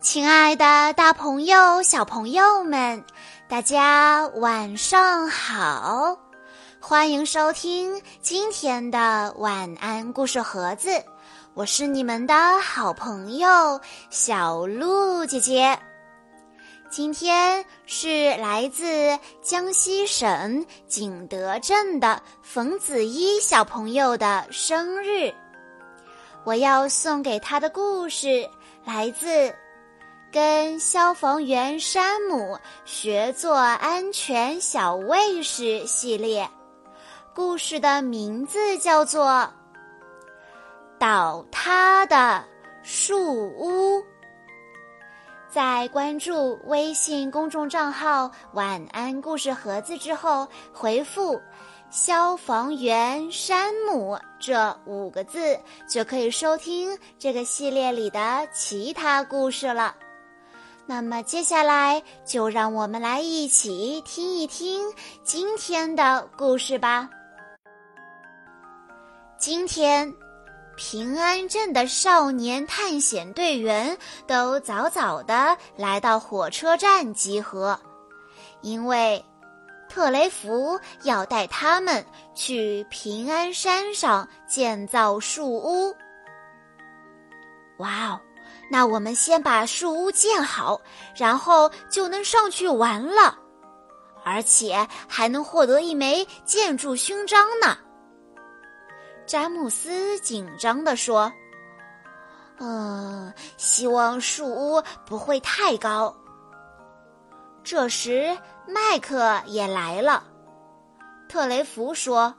亲爱的，大朋友、小朋友们，大家晚上好！欢迎收听今天的晚安故事盒子，我是你们的好朋友小鹿姐姐。今天是来自江西省景德镇的冯子一小朋友的生日，我要送给他的故事来自。跟消防员山姆学做安全小卫士系列，故事的名字叫做《倒塌的树屋》。在关注微信公众账号“晚安故事盒子”之后，回复“消防员山姆”这五个字，就可以收听这个系列里的其他故事了。那么接下来就让我们来一起听一听今天的故事吧。今天，平安镇的少年探险队员都早早的来到火车站集合，因为特雷弗要带他们去平安山上建造树屋。哇哦！那我们先把树屋建好，然后就能上去玩了，而且还能获得一枚建筑勋章呢。詹姆斯紧张地说：“嗯，希望树屋不会太高。”这时，麦克也来了。特雷弗说：“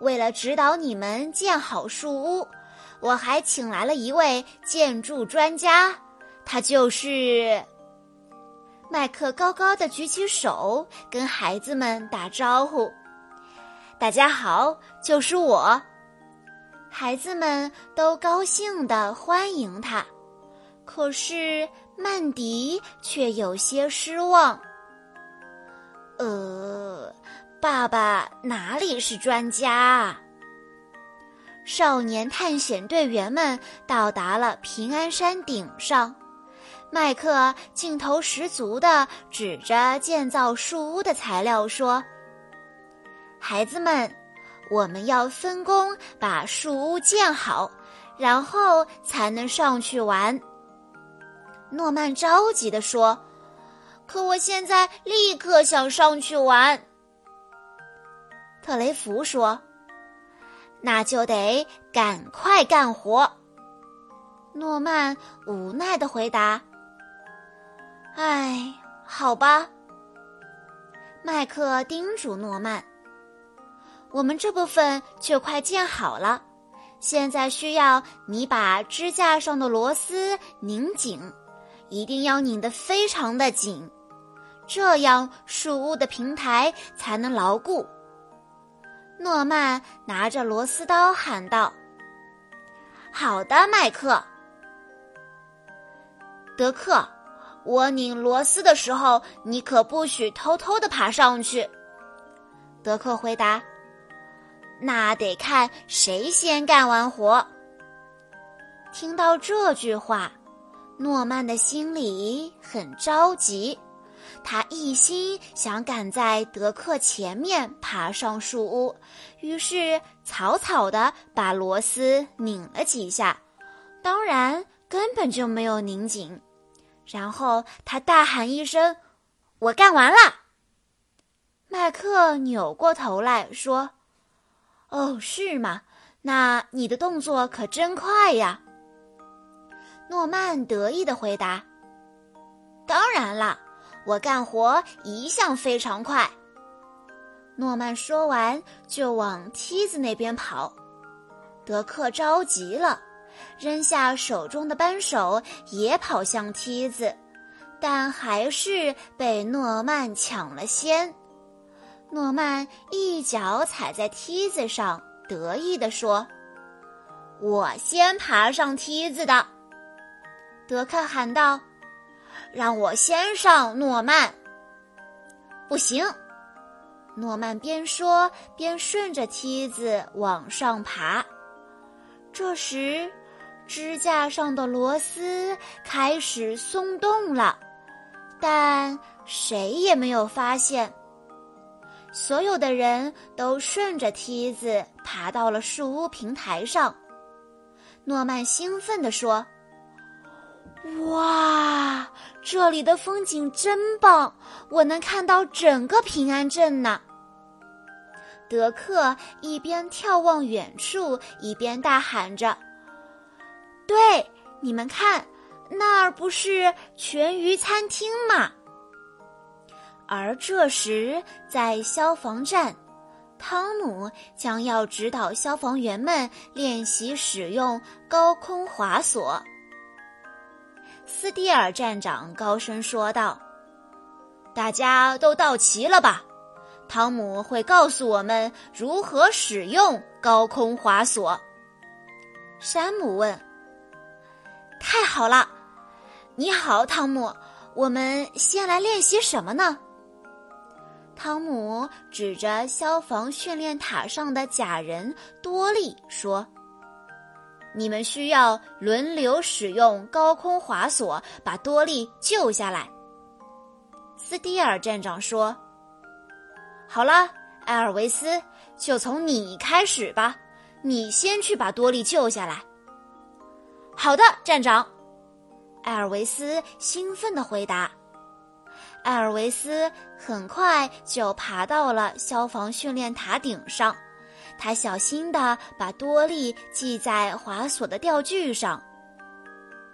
为了指导你们建好树屋。”我还请来了一位建筑专家，他就是麦克。高高的举起手，跟孩子们打招呼：“大家好，就是我。”孩子们都高兴的欢迎他，可是曼迪却有些失望。呃，爸爸哪里是专家？少年探险队员们到达了平安山顶上，麦克劲头十足地指着建造树屋的材料说：“孩子们，我们要分工把树屋建好，然后才能上去玩。”诺曼着急地说：“可我现在立刻想上去玩。”特雷弗说。那就得赶快干活。诺曼无奈的回答：“哎，好吧。”麦克叮嘱诺曼：“我们这部分就快建好了，现在需要你把支架上的螺丝拧紧，一定要拧得非常的紧，这样树屋的平台才能牢固。”诺曼拿着螺丝刀喊道：“好的，麦克。”德克，我拧螺丝的时候，你可不许偷偷的爬上去。”德克回答：“那得看谁先干完活。”听到这句话，诺曼的心里很着急。他一心想赶在德克前面爬上树屋，于是草草的把螺丝拧了几下，当然根本就没有拧紧。然后他大喊一声：“我干完了！”麦克扭过头来说：“哦，是吗？那你的动作可真快呀！”诺曼得意的回答：“当然了。”我干活一向非常快。诺曼说完，就往梯子那边跑。德克着急了，扔下手中的扳手，也跑向梯子，但还是被诺曼抢了先。诺曼一脚踩在梯子上，得意地说：“我先爬上梯子的。”德克喊道。让我先上，诺曼。不行，诺曼边说边顺着梯子往上爬。这时，支架上的螺丝开始松动了，但谁也没有发现。所有的人都顺着梯子爬到了树屋平台上。诺曼兴奋地说：“哇，这里的风景真棒！我能看到整个平安镇呢。”德克一边眺望远处，一边大喊着：“对，你们看，那儿不是全鱼餐厅吗？”而这时，在消防站。汤姆将要指导消防员们练习使用高空滑索。斯蒂尔站长高声说道：“大家都到齐了吧？汤姆会告诉我们如何使用高空滑索。”山姆问：“太好了！你好，汤姆。我们先来练习什么呢？”汤姆指着消防训练塔上的假人多利说：“你们需要轮流使用高空滑索把多利救下来。”斯蒂尔站长说：“好了，埃尔维斯，就从你开始吧，你先去把多利救下来。”“好的，站长。”埃尔维斯兴奋地回答。艾尔维斯很快就爬到了消防训练塔顶上，他小心地把多利系在滑索的吊具上。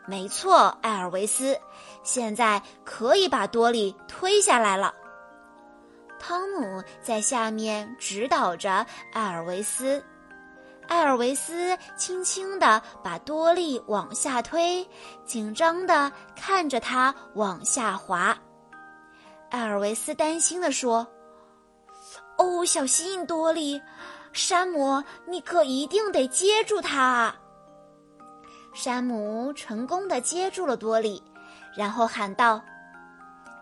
没错，艾尔维斯，现在可以把多利推下来了。汤姆在下面指导着艾尔维斯，艾尔维斯轻轻地把多利往下推，紧张地看着他往下滑。艾尔维斯担心地说：“哦，小心，多利，山姆，你可一定得接住他。”山姆成功的接住了多利，然后喊道：“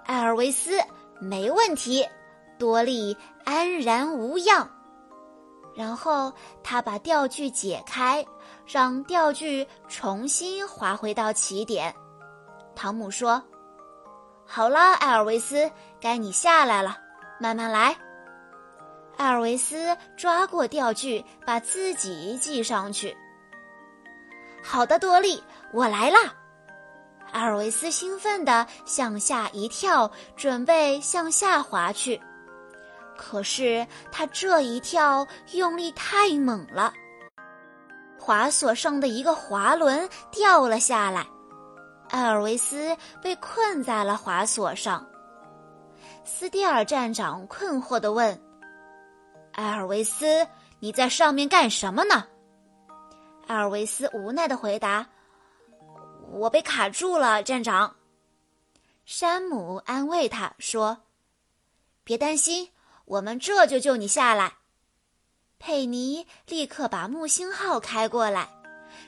艾尔维斯，没问题，多利安然无恙。”然后他把吊具解开，让吊具重新滑回到起点。汤姆说。好了，艾尔维斯，该你下来了，慢慢来。艾尔维斯抓过吊具，把自己系上去。好的，多利，我来啦！艾尔维斯兴奋地向下一跳，准备向下滑去。可是他这一跳用力太猛了，滑索上的一个滑轮掉了下来。艾尔维斯被困在了滑索上。斯蒂尔站长困惑地问：“艾尔维斯，你在上面干什么呢？”艾尔维斯无奈地回答：“我被卡住了，站长。”山姆安慰他说：“别担心，我们这就救你下来。”佩尼立刻把木星号开过来。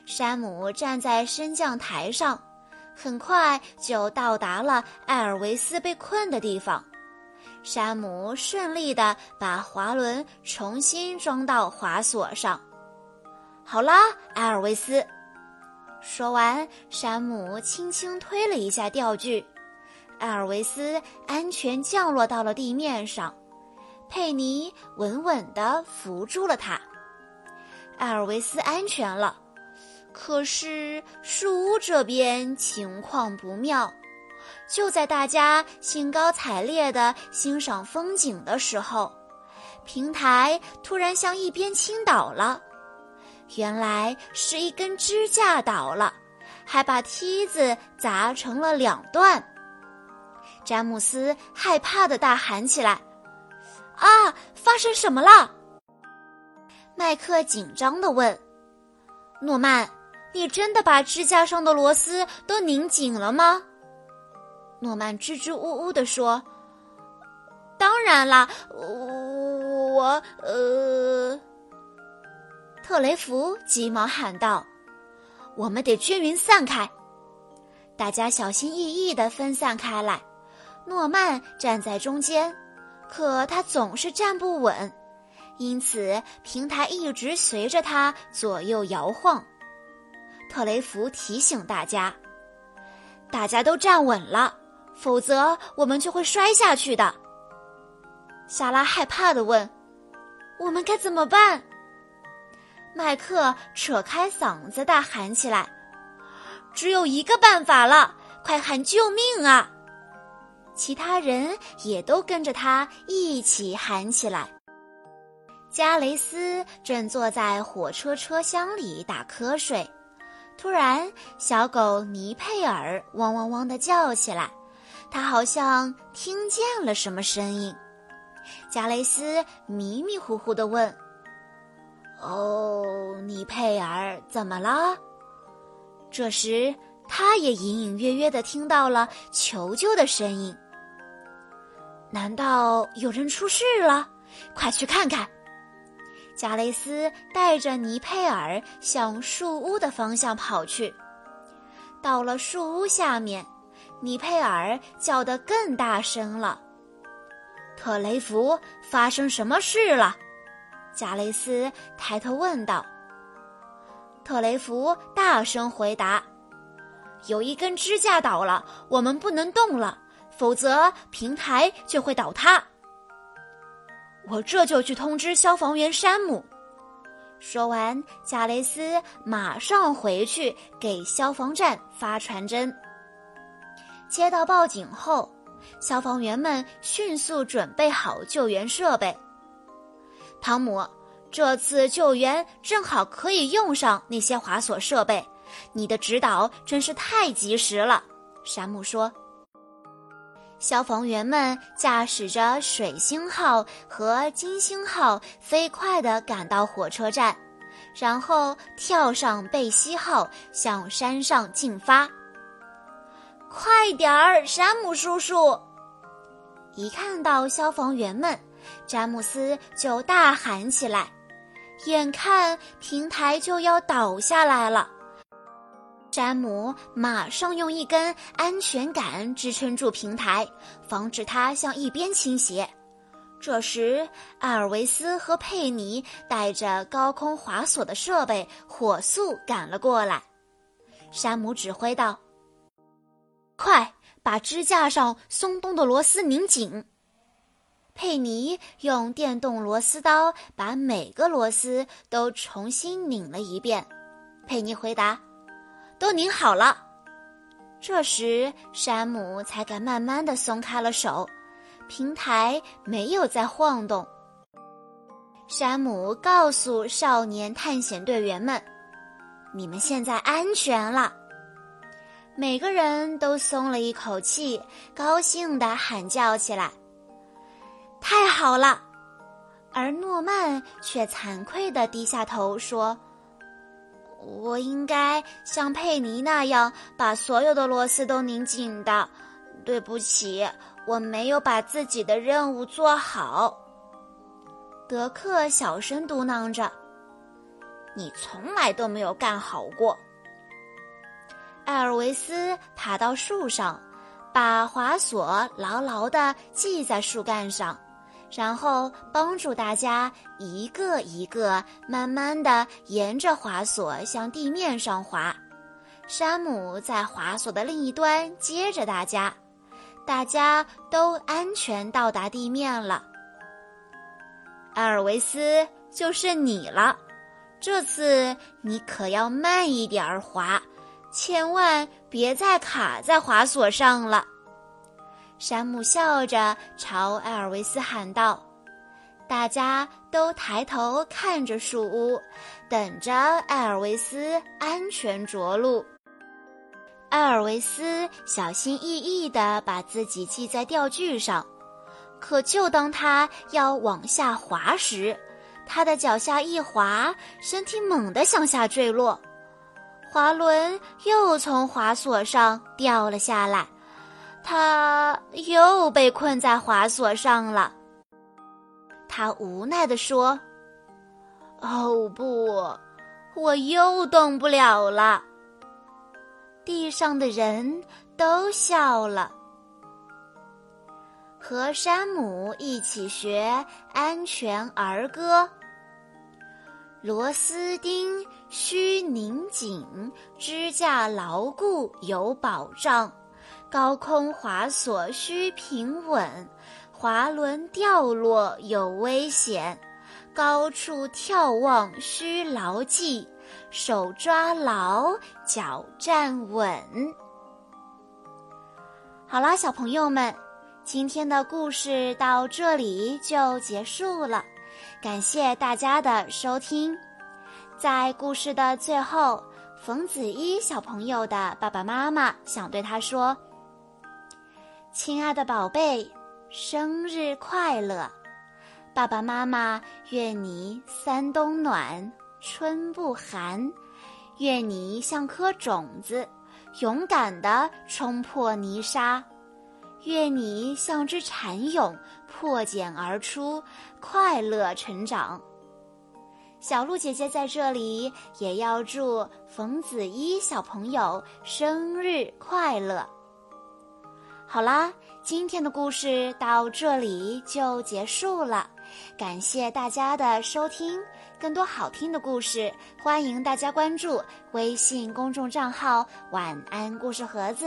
山姆站在升降台上。很快就到达了艾尔维斯被困的地方，山姆顺利的把滑轮重新装到滑索上。好啦，艾尔维斯。说完，山姆轻轻推了一下吊具，艾尔维斯安全降落到了地面上，佩妮稳稳的扶住了他。艾尔维斯安全了。可是树屋这边情况不妙，就在大家兴高采烈地欣赏风景的时候，平台突然向一边倾倒了。原来是一根支架倒了，还把梯子砸成了两段。詹姆斯害怕的大喊起来：“啊，发生什么了？”麦克紧张的问：“诺曼。”你真的把支架上的螺丝都拧紧了吗？诺曼支支吾吾地说：“当然啦，我……呃……”特雷弗急忙喊道：“我们得均匀散开。”大家小心翼翼地分散开来。诺曼站在中间，可他总是站不稳，因此平台一直随着他左右摇晃。特雷弗提醒大家：“大家都站稳了，否则我们就会摔下去的。”莎拉害怕的问：“我们该怎么办？”麦克扯开嗓子大喊起来：“只有一个办法了，快喊救命啊！”其他人也都跟着他一起喊起来。加雷斯正坐在火车车厢里打瞌睡，突然，小狗尼佩尔汪汪汪的叫起来，他好像听见了什么声音。加雷斯迷迷糊糊的问：“哦，尼佩尔，怎么了？”这时，他也隐隐约约的听到了求救的声音。难道有人出事了？快去看看！加雷斯带着尼佩尔向树屋的方向跑去。到了树屋下面，尼佩尔叫得更大声了。特雷弗，发生什么事了？加雷斯抬头问道。特雷弗大声回答：“有一根支架倒了，我们不能动了。”否则，平台就会倒塌。我这就去通知消防员山姆。说完，加雷斯马上回去给消防站发传真。接到报警后，消防员们迅速准备好救援设备。汤姆，这次救援正好可以用上那些滑索设备，你的指导真是太及时了。山姆说。消防员们驾驶着水星号和金星号飞快地赶到火车站，然后跳上贝西号向山上进发。快点儿，山姆叔叔！一看到消防员们，詹姆斯就大喊起来：“眼看平台就要倒下来了！”山姆马上用一根安全杆支撑住平台，防止它向一边倾斜。这时，艾尔维斯和佩尼带着高空滑索的设备火速赶了过来。山姆指挥道：“快把支架上松动的螺丝拧紧。”佩尼用电动螺丝刀把每个螺丝都重新拧了一遍。佩尼回答。都拧好了，这时山姆才敢慢慢的松开了手，平台没有再晃动。山姆告诉少年探险队员们：“你们现在安全了。”每个人都松了一口气，高兴地喊叫起来：“太好了！”而诺曼却惭愧地低下头说。我应该像佩妮那样把所有的螺丝都拧紧的。对不起，我没有把自己的任务做好。德克小声嘟囔着：“你从来都没有干好过。”艾尔维斯爬到树上，把滑索牢牢地系在树干上。然后帮助大家一个一个慢慢的沿着滑索向地面上滑，山姆在滑索的另一端接着大家，大家都安全到达地面了。艾尔维斯，就剩你了，这次你可要慢一点儿滑，千万别再卡在滑索上了。山姆笑着朝艾尔维斯喊道：“大家都抬头看着树屋，等着艾尔维斯安全着陆。”艾尔维斯小心翼翼地把自己系在钓具上，可就当他要往下滑时，他的脚下一滑，身体猛地向下坠落，滑轮又从滑索上掉了下来。他又被困在滑索上了。他无奈地说：“哦不，我又动不了了。”地上的人都笑了。和山姆一起学安全儿歌：螺丝钉需拧紧。支架牢固有保障。高空滑索需平稳，滑轮掉落有危险。高处眺望需牢记，手抓牢，脚站稳。好啦，小朋友们，今天的故事到这里就结束了，感谢大家的收听。在故事的最后，冯子一小朋友的爸爸妈妈想对他说。亲爱的宝贝，生日快乐！爸爸妈妈愿你三冬暖，春不寒，愿你像颗种子，勇敢地冲破泥沙，愿你像只蚕蛹，破茧而出，快乐成长。小鹿姐姐在这里也要祝冯子一小朋友生日快乐。好啦，今天的故事到这里就结束了，感谢大家的收听。更多好听的故事，欢迎大家关注微信公众账号“晚安故事盒子”，